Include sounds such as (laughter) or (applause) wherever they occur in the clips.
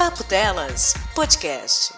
Papo Delas Podcast.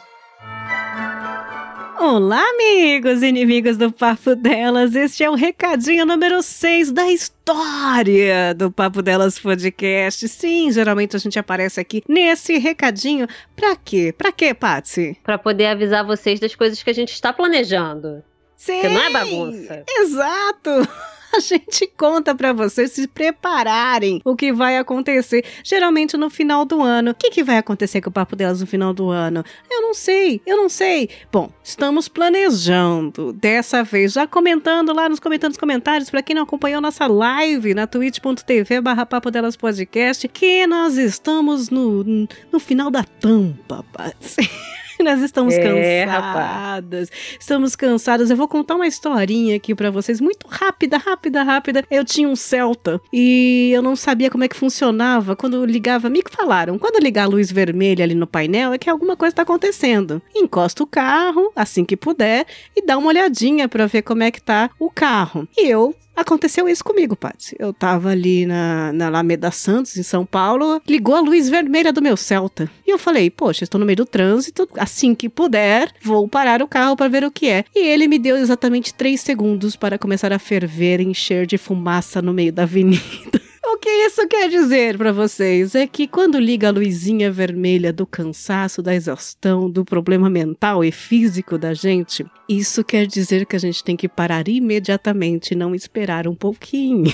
Olá, amigos e inimigos do Papo Delas. Este é o recadinho número 6 da história do Papo Delas Podcast. Sim, geralmente a gente aparece aqui nesse recadinho. Pra quê? Pra quê, Patsy? Pra poder avisar vocês das coisas que a gente está planejando. Sim! Que não é bagunça. Exato! (laughs) a gente conta para vocês se prepararem o que vai acontecer, geralmente no final do ano. O que, que vai acontecer com o Papo Delas no final do ano? Eu não sei, eu não sei. Bom, estamos planejando dessa vez, já comentando lá nos comentando comentários, para quem não acompanhou nossa live na twitch.tv barra Papo Delas Podcast, que nós estamos no, no final da tampa, (laughs) Nós estamos é, cansadas. Rapaz. Estamos cansadas. Eu vou contar uma historinha aqui para vocês, muito rápida, rápida, rápida. Eu tinha um Celta e eu não sabia como é que funcionava. Quando ligava, me falaram, quando ligar a luz vermelha ali no painel é que alguma coisa está acontecendo. Encosta o carro assim que puder e dá uma olhadinha para ver como é que tá o carro. E eu Aconteceu isso comigo, Paty. Eu tava ali na, na Alameda Santos, em São Paulo, ligou a luz vermelha do meu Celta. E eu falei, poxa, estou no meio do trânsito, assim que puder, vou parar o carro para ver o que é. E ele me deu exatamente três segundos para começar a ferver, encher de fumaça no meio da avenida. (laughs) O que isso quer dizer para vocês é que quando liga a luzinha vermelha do cansaço, da exaustão, do problema mental e físico da gente, isso quer dizer que a gente tem que parar imediatamente e não esperar um pouquinho.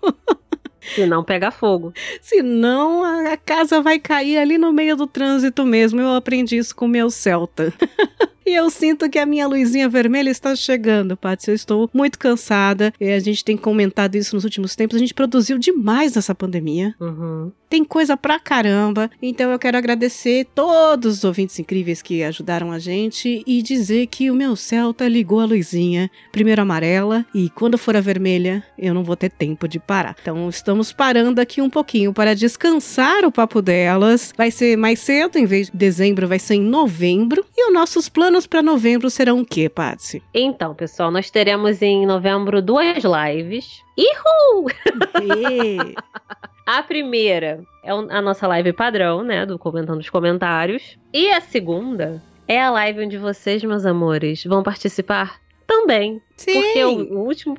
(laughs) Se não pega fogo. Senão a casa vai cair ali no meio do trânsito mesmo. Eu aprendi isso com o meu Celta. (laughs) E eu sinto que a minha luzinha vermelha está chegando, Paty. Eu estou muito cansada. E a gente tem comentado isso nos últimos tempos. A gente produziu demais nessa pandemia. Uhum. Tem coisa pra caramba. Então eu quero agradecer todos os ouvintes incríveis que ajudaram a gente e dizer que o meu Celta ligou a luzinha, primeiro amarela, e quando for a vermelha, eu não vou ter tempo de parar. Então estamos parando aqui um pouquinho para descansar o papo delas. Vai ser mais cedo, em vez de dezembro, vai ser em novembro. E os nossos planos para novembro serão o quê, Patsy? Então, pessoal, nós teremos em novembro duas lives. Ihu! (laughs) A primeira é a nossa live padrão, né? Do Comentando os Comentários. E a segunda é a live onde vocês, meus amores, vão participar também. Sim. Porque o, o último.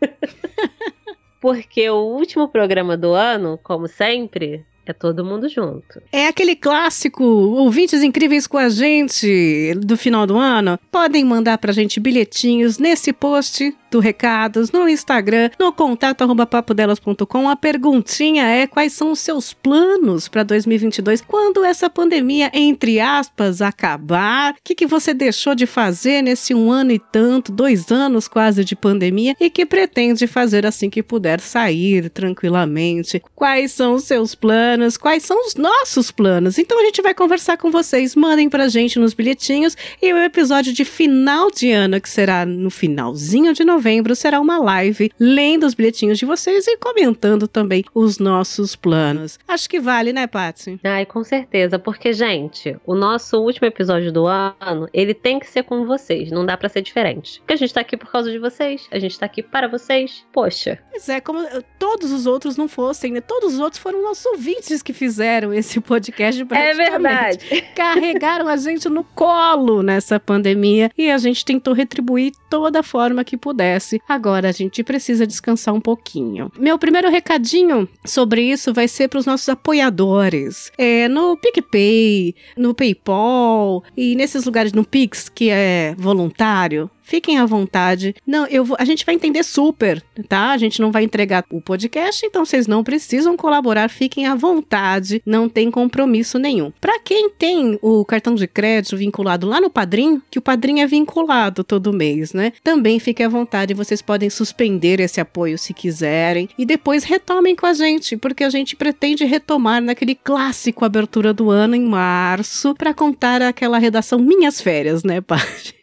(laughs) porque o último programa do ano, como sempre, é todo mundo junto. É aquele clássico, ouvintes incríveis com a gente do final do ano. Podem mandar pra gente bilhetinhos nesse post do Recados, no Instagram, no contato arroba papodelas.com. A perguntinha é quais são os seus planos para 2022 quando essa pandemia, entre aspas, acabar? O que, que você deixou de fazer nesse um ano e tanto, dois anos quase de pandemia e que pretende fazer assim que puder sair tranquilamente? Quais são os seus planos? Quais são os nossos planos? Então a gente vai conversar com vocês. Mandem pra gente nos bilhetinhos e o episódio de final de ano, que será no finalzinho de novembro novembro será uma live lendo os bilhetinhos de vocês e comentando também os nossos planos. Acho que vale, né, Patsy? Ai, com certeza, porque, gente, o nosso último episódio do ano, ele tem que ser com vocês, não dá para ser diferente. Porque a gente tá aqui por causa de vocês, a gente tá aqui para vocês. Poxa. Pois é, como todos os outros não fossem, né? Todos os outros foram nossos ouvintes que fizeram esse podcast É verdade. (laughs) Carregaram a gente no colo nessa pandemia e a gente tentou retribuir toda a forma que puder acontece. Agora a gente precisa descansar um pouquinho. Meu primeiro recadinho sobre isso vai ser para os nossos apoiadores. É no PicPay, no PayPal e nesses lugares no Pix que é voluntário. Fiquem à vontade. Não, eu vou, a gente vai entender super, tá? A gente não vai entregar o podcast, então vocês não precisam colaborar. Fiquem à vontade, não tem compromisso nenhum. Para quem tem o cartão de crédito vinculado lá no Padrim, que o Padrim é vinculado todo mês, né? Também fiquem à vontade, vocês podem suspender esse apoio se quiserem e depois retomem com a gente, porque a gente pretende retomar naquele clássico abertura do ano em março para contar aquela redação Minhas Férias, né, (laughs) Paty?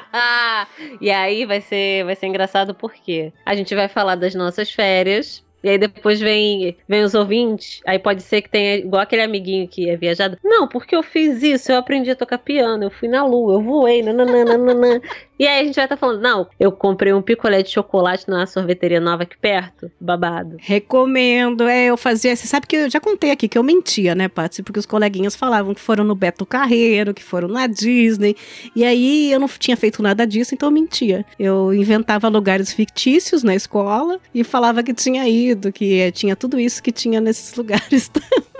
(laughs) e aí vai ser, vai ser engraçado porque a gente vai falar das nossas férias. E aí depois vem, vem os ouvintes. Aí pode ser que tenha igual aquele amiguinho que é viajado. Não, porque eu fiz isso, eu aprendi a tocar piano, eu fui na lua, eu voei, nananana. E aí a gente vai estar tá falando, não, eu comprei um picolé de chocolate na sorveteria nova aqui perto. Babado. Recomendo. É, eu fazia. Você sabe que eu já contei aqui que eu mentia, né, Patsy? Porque os coleguinhas falavam que foram no Beto Carreiro, que foram na Disney. E aí eu não tinha feito nada disso, então eu mentia. Eu inventava lugares fictícios na escola e falava que tinha ido, que é, tinha tudo isso que tinha nesses (laughs) lugares também.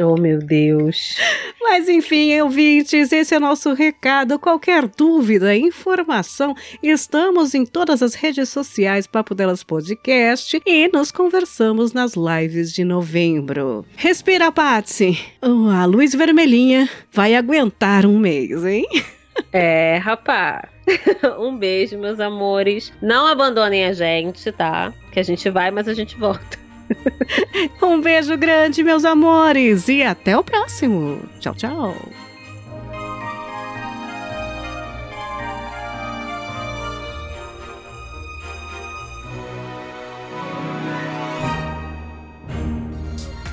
Oh, meu Deus. Mas enfim, ouvintes, esse é nosso recado. Qualquer dúvida, informação, estamos em todas as redes sociais Papo Delas Podcast e nos conversamos nas lives de novembro. Respira, Patsy. Oh, a luz vermelhinha vai aguentar um mês, hein? É, rapá. (laughs) um beijo, meus amores. Não abandonem a gente, tá? Que a gente vai, mas a gente volta. (laughs) um beijo grande, meus amores, e até o próximo. Tchau, tchau.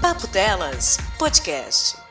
Papo Delas Podcast.